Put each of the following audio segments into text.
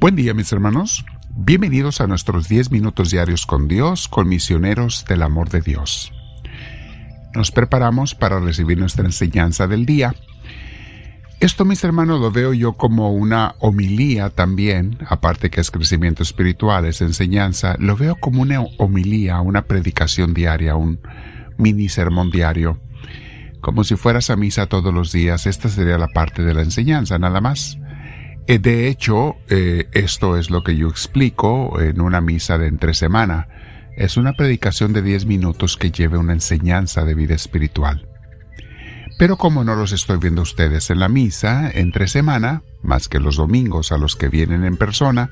Buen día mis hermanos, bienvenidos a nuestros 10 minutos diarios con Dios, con misioneros del amor de Dios. Nos preparamos para recibir nuestra enseñanza del día. Esto mis hermanos lo veo yo como una homilía también, aparte que es crecimiento espiritual, es enseñanza, lo veo como una homilía, una predicación diaria, un mini sermón diario. Como si fueras a misa todos los días, esta sería la parte de la enseñanza, nada más. Eh, de hecho, eh, esto es lo que yo explico en una misa de entre semana. Es una predicación de 10 minutos que lleve una enseñanza de vida espiritual. Pero como no los estoy viendo ustedes en la misa entre semana, más que los domingos a los que vienen en persona,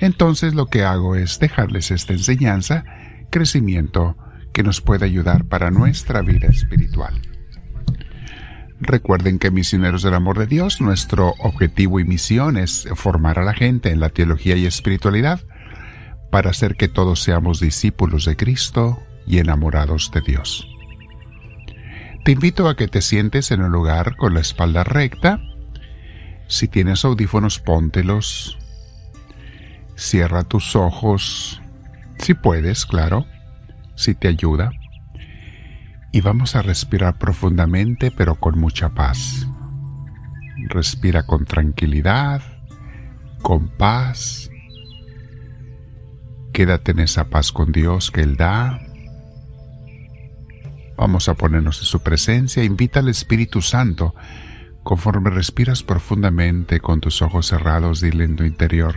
entonces lo que hago es dejarles esta enseñanza, crecimiento, que nos puede ayudar para nuestra vida espiritual. Recuerden que Misioneros del Amor de Dios, nuestro objetivo y misión es formar a la gente en la teología y espiritualidad para hacer que todos seamos discípulos de Cristo y enamorados de Dios. Te invito a que te sientes en un lugar con la espalda recta. Si tienes audífonos, póntelos. Cierra tus ojos, si puedes, claro, si te ayuda y vamos a respirar profundamente pero con mucha paz. Respira con tranquilidad, con paz. Quédate en esa paz con Dios que Él da. Vamos a ponernos en su presencia. Invita al Espíritu Santo. Conforme respiras profundamente con tus ojos cerrados, dile en tu interior,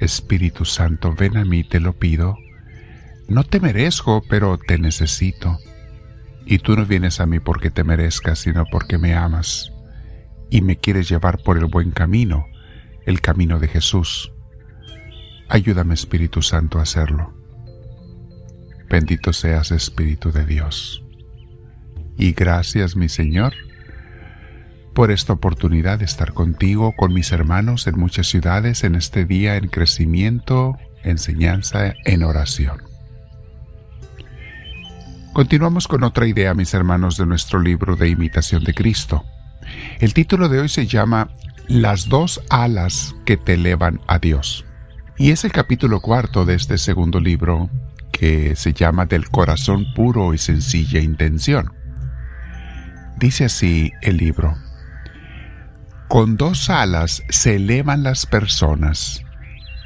Espíritu Santo, ven a mí, te lo pido. No te merezco, pero te necesito. Y tú no vienes a mí porque te merezcas, sino porque me amas y me quieres llevar por el buen camino, el camino de Jesús. Ayúdame Espíritu Santo a hacerlo. Bendito seas Espíritu de Dios. Y gracias mi Señor por esta oportunidad de estar contigo, con mis hermanos en muchas ciudades en este día en crecimiento, enseñanza, en oración. Continuamos con otra idea, mis hermanos, de nuestro libro de imitación de Cristo. El título de hoy se llama Las dos alas que te elevan a Dios. Y es el capítulo cuarto de este segundo libro que se llama Del corazón puro y sencilla intención. Dice así el libro. Con dos alas se elevan las personas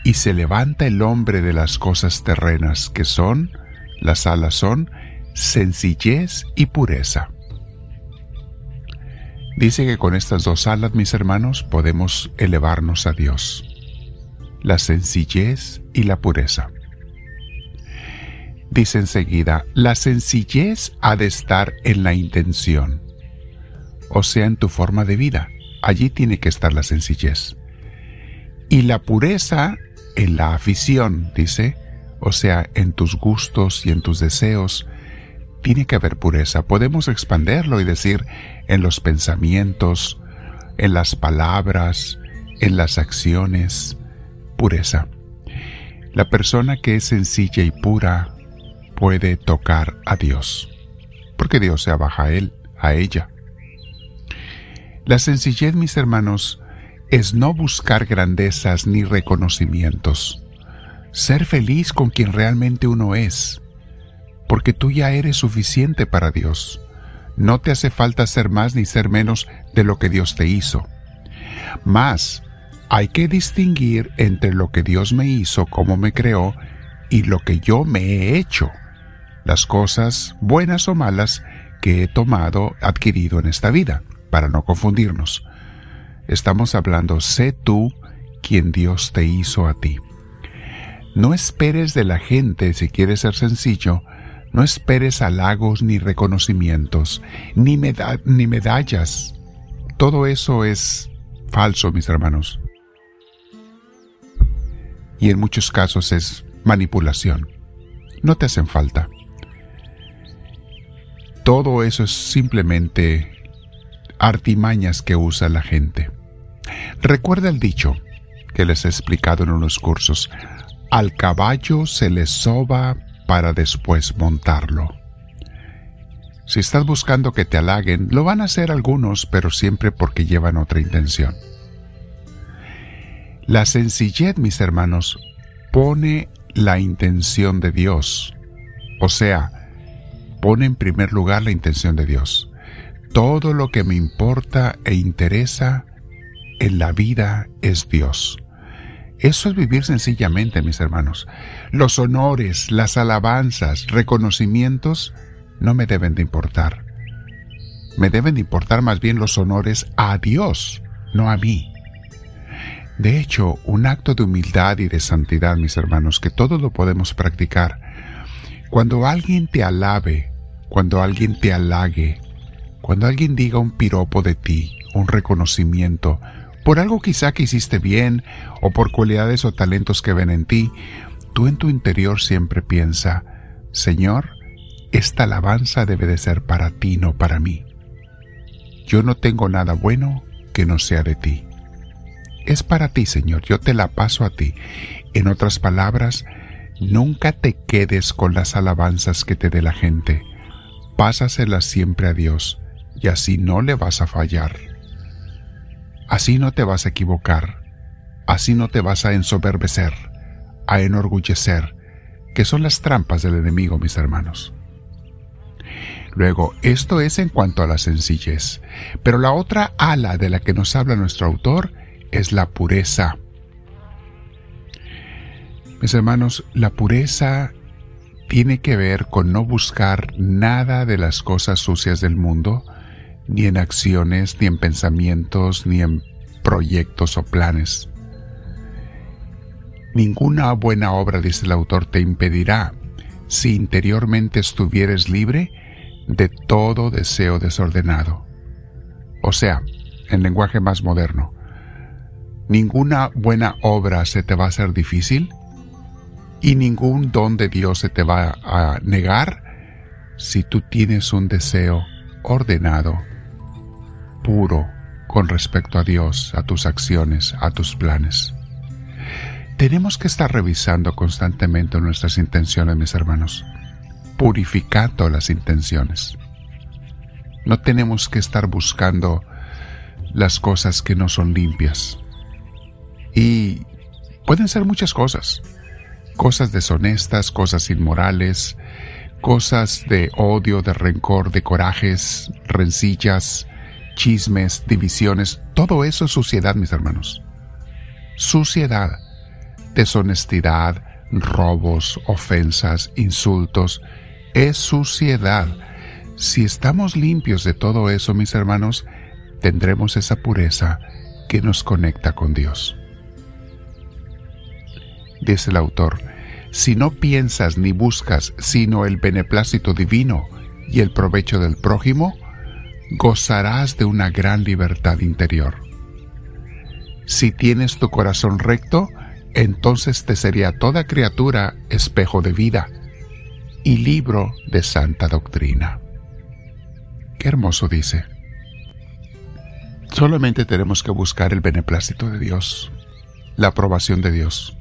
y se levanta el hombre de las cosas terrenas que son, las alas son, sencillez y pureza. Dice que con estas dos alas, mis hermanos, podemos elevarnos a Dios. La sencillez y la pureza. Dice enseguida, la sencillez ha de estar en la intención, o sea, en tu forma de vida. Allí tiene que estar la sencillez. Y la pureza en la afición, dice, o sea, en tus gustos y en tus deseos, tiene que haber pureza. Podemos expanderlo y decir en los pensamientos, en las palabras, en las acciones, pureza. La persona que es sencilla y pura puede tocar a Dios, porque Dios se abaja a él, a ella. La sencillez, mis hermanos, es no buscar grandezas ni reconocimientos, ser feliz con quien realmente uno es, porque tú ya eres suficiente para Dios. No te hace falta ser más ni ser menos de lo que Dios te hizo. Más, hay que distinguir entre lo que Dios me hizo, como me creó, y lo que yo me he hecho, las cosas, buenas o malas, que he tomado, adquirido en esta vida, para no confundirnos. Estamos hablando, sé tú quien Dios te hizo a ti. No esperes de la gente, si quieres ser sencillo, no esperes halagos ni reconocimientos, ni, medallas. Todo eso es falso, mis hermanos. Y en muchos casos es manipulación. No te hacen falta. Todo eso es simplemente artimañas que usa la gente. Recuerda el dicho que les he explicado en unos cursos. Al caballo se le soba para después montarlo. Si estás buscando que te halaguen, lo van a hacer algunos, pero siempre porque llevan otra intención. La sencillez, mis hermanos, pone la intención de Dios. O sea, pone en primer lugar la intención de Dios. Todo lo que me importa e interesa en la vida es Dios. Eso es vivir sencillamente, mis hermanos. Los honores, las alabanzas, reconocimientos no me deben de importar. Me deben de importar más bien los honores a Dios, no a mí. De hecho, un acto de humildad y de santidad, mis hermanos, que todos lo podemos practicar. Cuando alguien te alabe, cuando alguien te halague, cuando alguien diga un piropo de ti, un reconocimiento, por algo quizá que hiciste bien o por cualidades o talentos que ven en ti, tú en tu interior siempre piensa, Señor, esta alabanza debe de ser para ti, no para mí. Yo no tengo nada bueno que no sea de ti. Es para ti, Señor, yo te la paso a ti. En otras palabras, nunca te quedes con las alabanzas que te dé la gente. Pásaselas siempre a Dios y así no le vas a fallar. Así no te vas a equivocar, así no te vas a ensoberbecer, a enorgullecer, que son las trampas del enemigo, mis hermanos. Luego, esto es en cuanto a la sencillez, pero la otra ala de la que nos habla nuestro autor es la pureza. Mis hermanos, la pureza tiene que ver con no buscar nada de las cosas sucias del mundo, ni en acciones, ni en pensamientos, ni en proyectos o planes. Ninguna buena obra, dice el autor, te impedirá, si interiormente estuvieres libre, de todo deseo desordenado. O sea, en lenguaje más moderno, ninguna buena obra se te va a hacer difícil y ningún don de Dios se te va a negar si tú tienes un deseo ordenado puro con respecto a Dios, a tus acciones, a tus planes. Tenemos que estar revisando constantemente nuestras intenciones, mis hermanos, purificando las intenciones. No tenemos que estar buscando las cosas que no son limpias. Y pueden ser muchas cosas. Cosas deshonestas, cosas inmorales, cosas de odio, de rencor, de corajes, rencillas, chismes, divisiones, todo eso es suciedad, mis hermanos. Suciedad, deshonestidad, robos, ofensas, insultos, es suciedad. Si estamos limpios de todo eso, mis hermanos, tendremos esa pureza que nos conecta con Dios. Dice el autor, si no piensas ni buscas sino el beneplácito divino y el provecho del prójimo, gozarás de una gran libertad interior. Si tienes tu corazón recto, entonces te sería toda criatura espejo de vida y libro de santa doctrina. Qué hermoso dice. Solamente tenemos que buscar el beneplácito de Dios, la aprobación de Dios.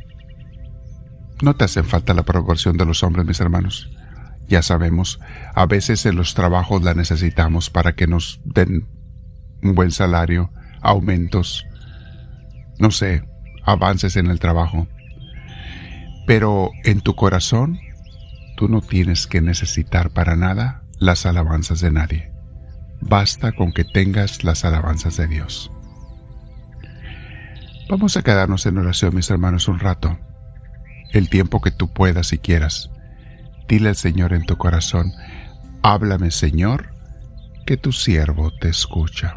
No te hacen falta la aprobación de los hombres, mis hermanos. Ya sabemos, a veces en los trabajos la necesitamos para que nos den un buen salario, aumentos, no sé, avances en el trabajo. Pero en tu corazón, tú no tienes que necesitar para nada las alabanzas de nadie. Basta con que tengas las alabanzas de Dios. Vamos a quedarnos en oración, mis hermanos, un rato, el tiempo que tú puedas y quieras. Dile al Señor en tu corazón, háblame Señor, que tu siervo te escucha.